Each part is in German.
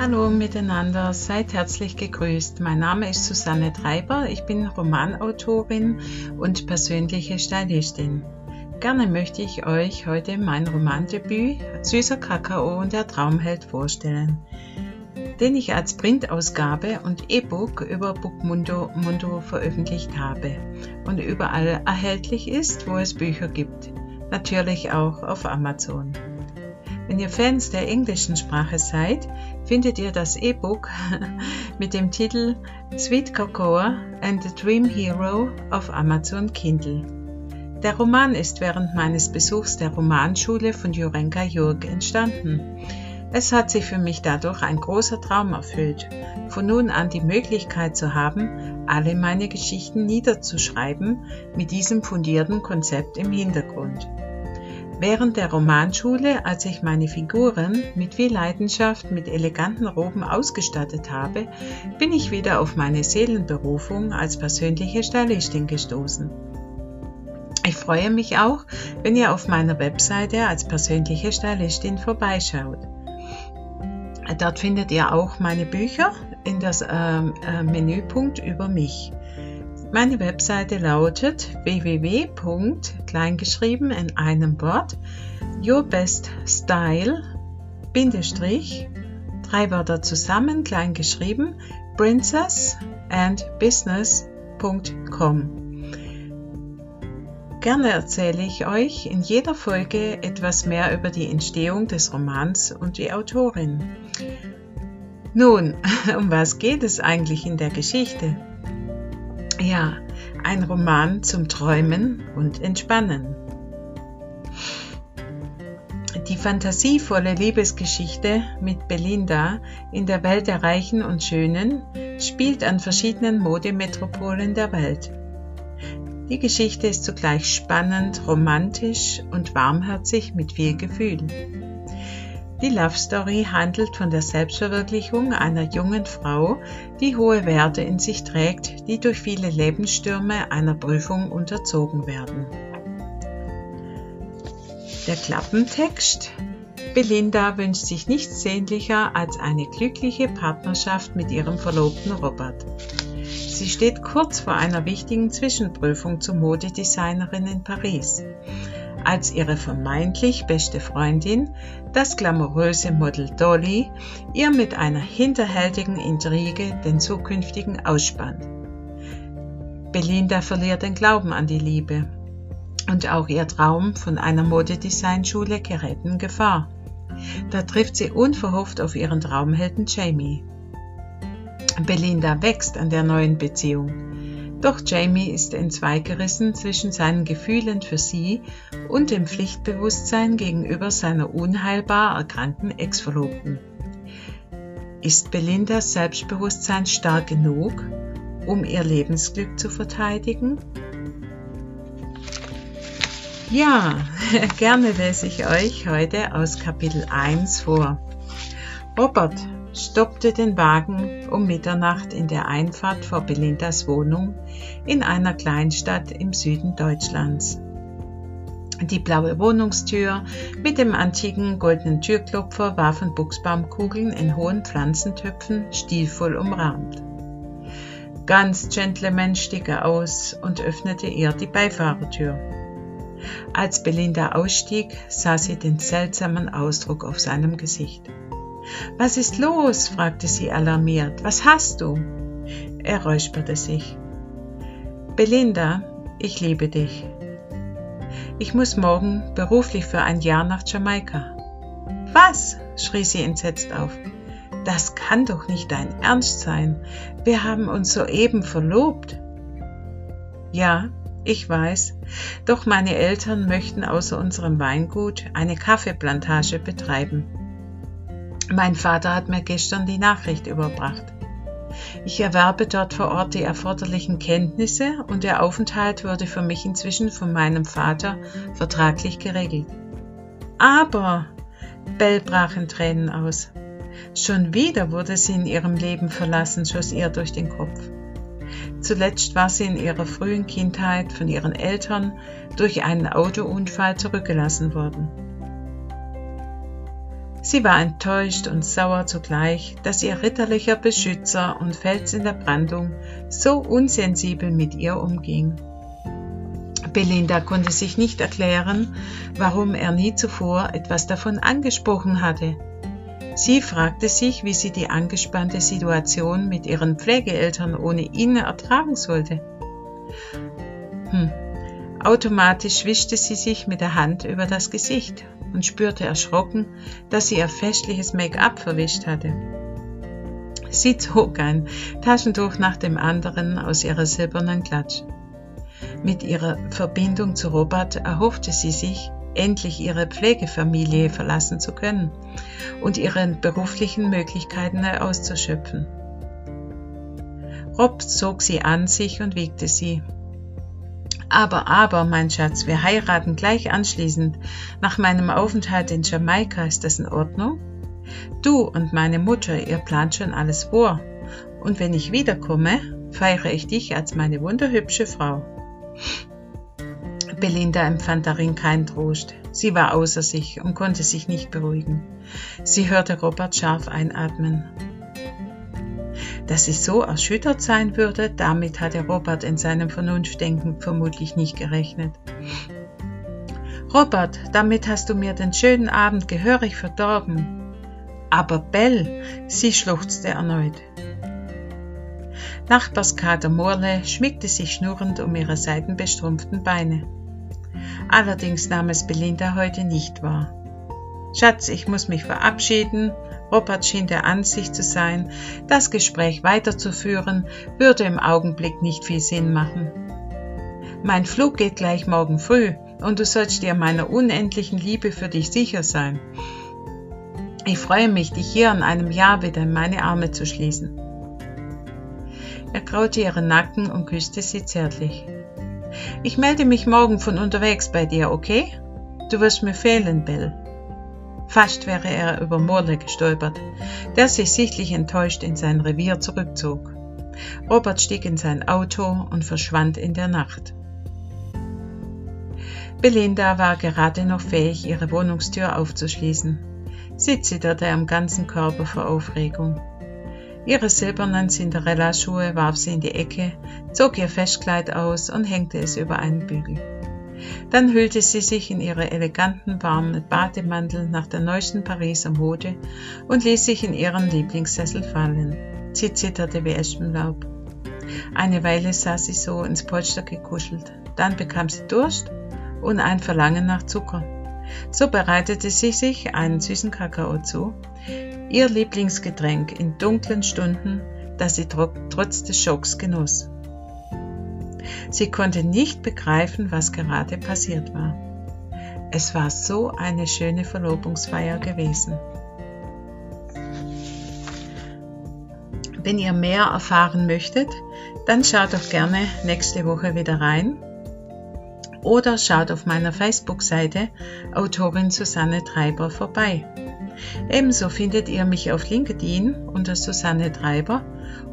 Hallo miteinander, seid herzlich gegrüßt. Mein Name ist Susanne Treiber, ich bin Romanautorin und persönliche Stylistin. Gerne möchte ich euch heute mein Romandebüt Süßer Kakao und der Traumheld vorstellen, den ich als Printausgabe und E-Book über Bookmundo Mundo veröffentlicht habe und überall erhältlich ist, wo es Bücher gibt, natürlich auch auf Amazon. Wenn ihr Fans der englischen Sprache seid, findet ihr das E-Book mit dem Titel Sweet Cocoa and the Dream Hero auf Amazon Kindle. Der Roman ist während meines Besuchs der Romanschule von Jurenka Jurg entstanden. Es hat sich für mich dadurch ein großer Traum erfüllt, von nun an die Möglichkeit zu haben, alle meine Geschichten niederzuschreiben mit diesem fundierten Konzept im Hintergrund. Während der Romanschule, als ich meine Figuren mit viel Leidenschaft mit eleganten Roben ausgestattet habe, bin ich wieder auf meine Seelenberufung als persönliche Stylistin gestoßen. Ich freue mich auch, wenn ihr auf meiner Webseite als persönliche Stylistin vorbeischaut. Dort findet ihr auch meine Bücher in das äh, äh, Menüpunkt über mich. Meine Webseite lautet www.kleingeschrieben in einem Wort yourbeststyle Bindestrich drei Wörter zusammen kleingeschrieben princess. Gerne erzähle ich euch in jeder Folge etwas mehr über die Entstehung des Romans und die Autorin. Nun, um was geht es eigentlich in der Geschichte? Ja, ein Roman zum Träumen und Entspannen. Die fantasievolle Liebesgeschichte mit Belinda in der Welt der Reichen und Schönen spielt an verschiedenen Modemetropolen der Welt. Die Geschichte ist zugleich spannend, romantisch und warmherzig mit viel Gefühl. Die Love Story handelt von der Selbstverwirklichung einer jungen Frau, die hohe Werte in sich trägt, die durch viele Lebensstürme einer Prüfung unterzogen werden. Der Klappentext Belinda wünscht sich nichts sehnlicher als eine glückliche Partnerschaft mit ihrem Verlobten Robert. Sie steht kurz vor einer wichtigen Zwischenprüfung zur Modedesignerin in Paris als ihre vermeintlich beste Freundin, das glamouröse Model Dolly, ihr mit einer hinterhältigen Intrige den zukünftigen ausspannt. Belinda verliert den Glauben an die Liebe und auch ihr Traum von einer Modedesignschule gerät in Gefahr. Da trifft sie unverhofft auf ihren Traumhelden Jamie. Belinda wächst an der neuen Beziehung. Doch Jamie ist entzweigerissen zwischen seinen Gefühlen für sie und dem Pflichtbewusstsein gegenüber seiner unheilbar erkrankten Ex-Verlobten. Ist Belindas Selbstbewusstsein stark genug, um ihr Lebensglück zu verteidigen? Ja, gerne lese ich euch heute aus Kapitel 1 vor. Robert stoppte den Wagen um Mitternacht in der Einfahrt vor Belindas Wohnung in einer Kleinstadt im Süden Deutschlands. Die blaue Wohnungstür mit dem antiken goldenen Türklopfer war von Buchsbaumkugeln in hohen Pflanzentöpfen stilvoll umrahmt. Ganz Gentleman stieg er aus und öffnete ihr die Beifahrertür. Als Belinda ausstieg, sah sie den seltsamen Ausdruck auf seinem Gesicht. Was ist los? fragte sie alarmiert. Was hast du? Er räusperte sich. Belinda, ich liebe dich. Ich muss morgen beruflich für ein Jahr nach Jamaika. Was? schrie sie entsetzt auf. Das kann doch nicht dein Ernst sein. Wir haben uns soeben verlobt. Ja, ich weiß, doch meine Eltern möchten außer unserem Weingut eine Kaffeeplantage betreiben. Mein Vater hat mir gestern die Nachricht überbracht. Ich erwerbe dort vor Ort die erforderlichen Kenntnisse und der Aufenthalt wurde für mich inzwischen von meinem Vater vertraglich geregelt. Aber, Bell brach in Tränen aus. Schon wieder wurde sie in ihrem Leben verlassen, schoss ihr durch den Kopf. Zuletzt war sie in ihrer frühen Kindheit von ihren Eltern durch einen Autounfall zurückgelassen worden. Sie war enttäuscht und sauer zugleich, dass ihr ritterlicher Beschützer und Fels in der Brandung so unsensibel mit ihr umging. Belinda konnte sich nicht erklären, warum er nie zuvor etwas davon angesprochen hatte. Sie fragte sich, wie sie die angespannte Situation mit ihren Pflegeeltern ohne ihn ertragen sollte. Hm. Automatisch wischte sie sich mit der Hand über das Gesicht und spürte erschrocken, dass sie ihr festliches Make-up verwischt hatte. Sie zog ein Taschentuch nach dem anderen aus ihrer silbernen Klatsch. Mit ihrer Verbindung zu Robert erhoffte sie sich, endlich ihre Pflegefamilie verlassen zu können und ihre beruflichen Möglichkeiten auszuschöpfen. Rob zog sie an sich und wiegte sie. Aber, aber, mein Schatz, wir heiraten gleich anschließend. Nach meinem Aufenthalt in Jamaika ist das in Ordnung? Du und meine Mutter, ihr plant schon alles vor. Und wenn ich wiederkomme, feiere ich dich als meine wunderhübsche Frau. Belinda empfand darin keinen Trost. Sie war außer sich und konnte sich nicht beruhigen. Sie hörte Robert scharf einatmen. Dass sie so erschüttert sein würde, damit hatte Robert in seinem Vernunftdenken vermutlich nicht gerechnet. Robert, damit hast du mir den schönen Abend gehörig verdorben. Aber Bell, sie schluchzte erneut. Nachbarskater Morle schmiegte sich schnurrend um ihre seidenbestrumpften Beine. Allerdings nahm es Belinda heute nicht wahr. Schatz, ich muss mich verabschieden. Robert schien der Ansicht zu sein, das Gespräch weiterzuführen, würde im Augenblick nicht viel Sinn machen. Mein Flug geht gleich morgen früh und du sollst dir meiner unendlichen Liebe für dich sicher sein. Ich freue mich, dich hier in einem Jahr wieder in meine Arme zu schließen. Er kraute ihren Nacken und küsste sie zärtlich. Ich melde mich morgen von unterwegs bei dir, okay? Du wirst mir fehlen, Bill. Fast wäre er über Morley gestolpert, der sich sichtlich enttäuscht in sein Revier zurückzog. Robert stieg in sein Auto und verschwand in der Nacht. Belinda war gerade noch fähig, ihre Wohnungstür aufzuschließen. Sie zitterte am ganzen Körper vor Aufregung. Ihre silbernen Cinderella-Schuhe warf sie in die Ecke, zog ihr Festkleid aus und hängte es über einen Bügel. Dann hüllte sie sich in ihre eleganten, warmen Bademantel nach der neuesten Pariser Mode und ließ sich in ihren Lieblingssessel fallen. Sie zitterte wie Espenlaub. Eine Weile saß sie so ins Polster gekuschelt. Dann bekam sie Durst und ein Verlangen nach Zucker. So bereitete sie sich einen süßen Kakao zu, ihr Lieblingsgetränk in dunklen Stunden, das sie trotz des Schocks genoss. Sie konnte nicht begreifen, was gerade passiert war. Es war so eine schöne Verlobungsfeier gewesen. Wenn ihr mehr erfahren möchtet, dann schaut doch gerne nächste Woche wieder rein oder schaut auf meiner Facebook-Seite Autorin Susanne Treiber vorbei. Ebenso findet ihr mich auf LinkedIn unter Susanne Treiber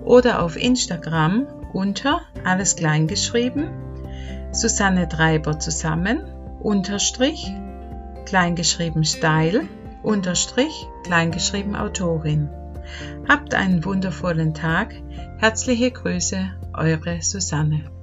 oder auf Instagram unter alles klein geschrieben Susanne Treiber zusammen unterstrich kleingeschrieben Style unterstrich kleingeschrieben Autorin. Habt einen wundervollen Tag. Herzliche Grüße, eure Susanne.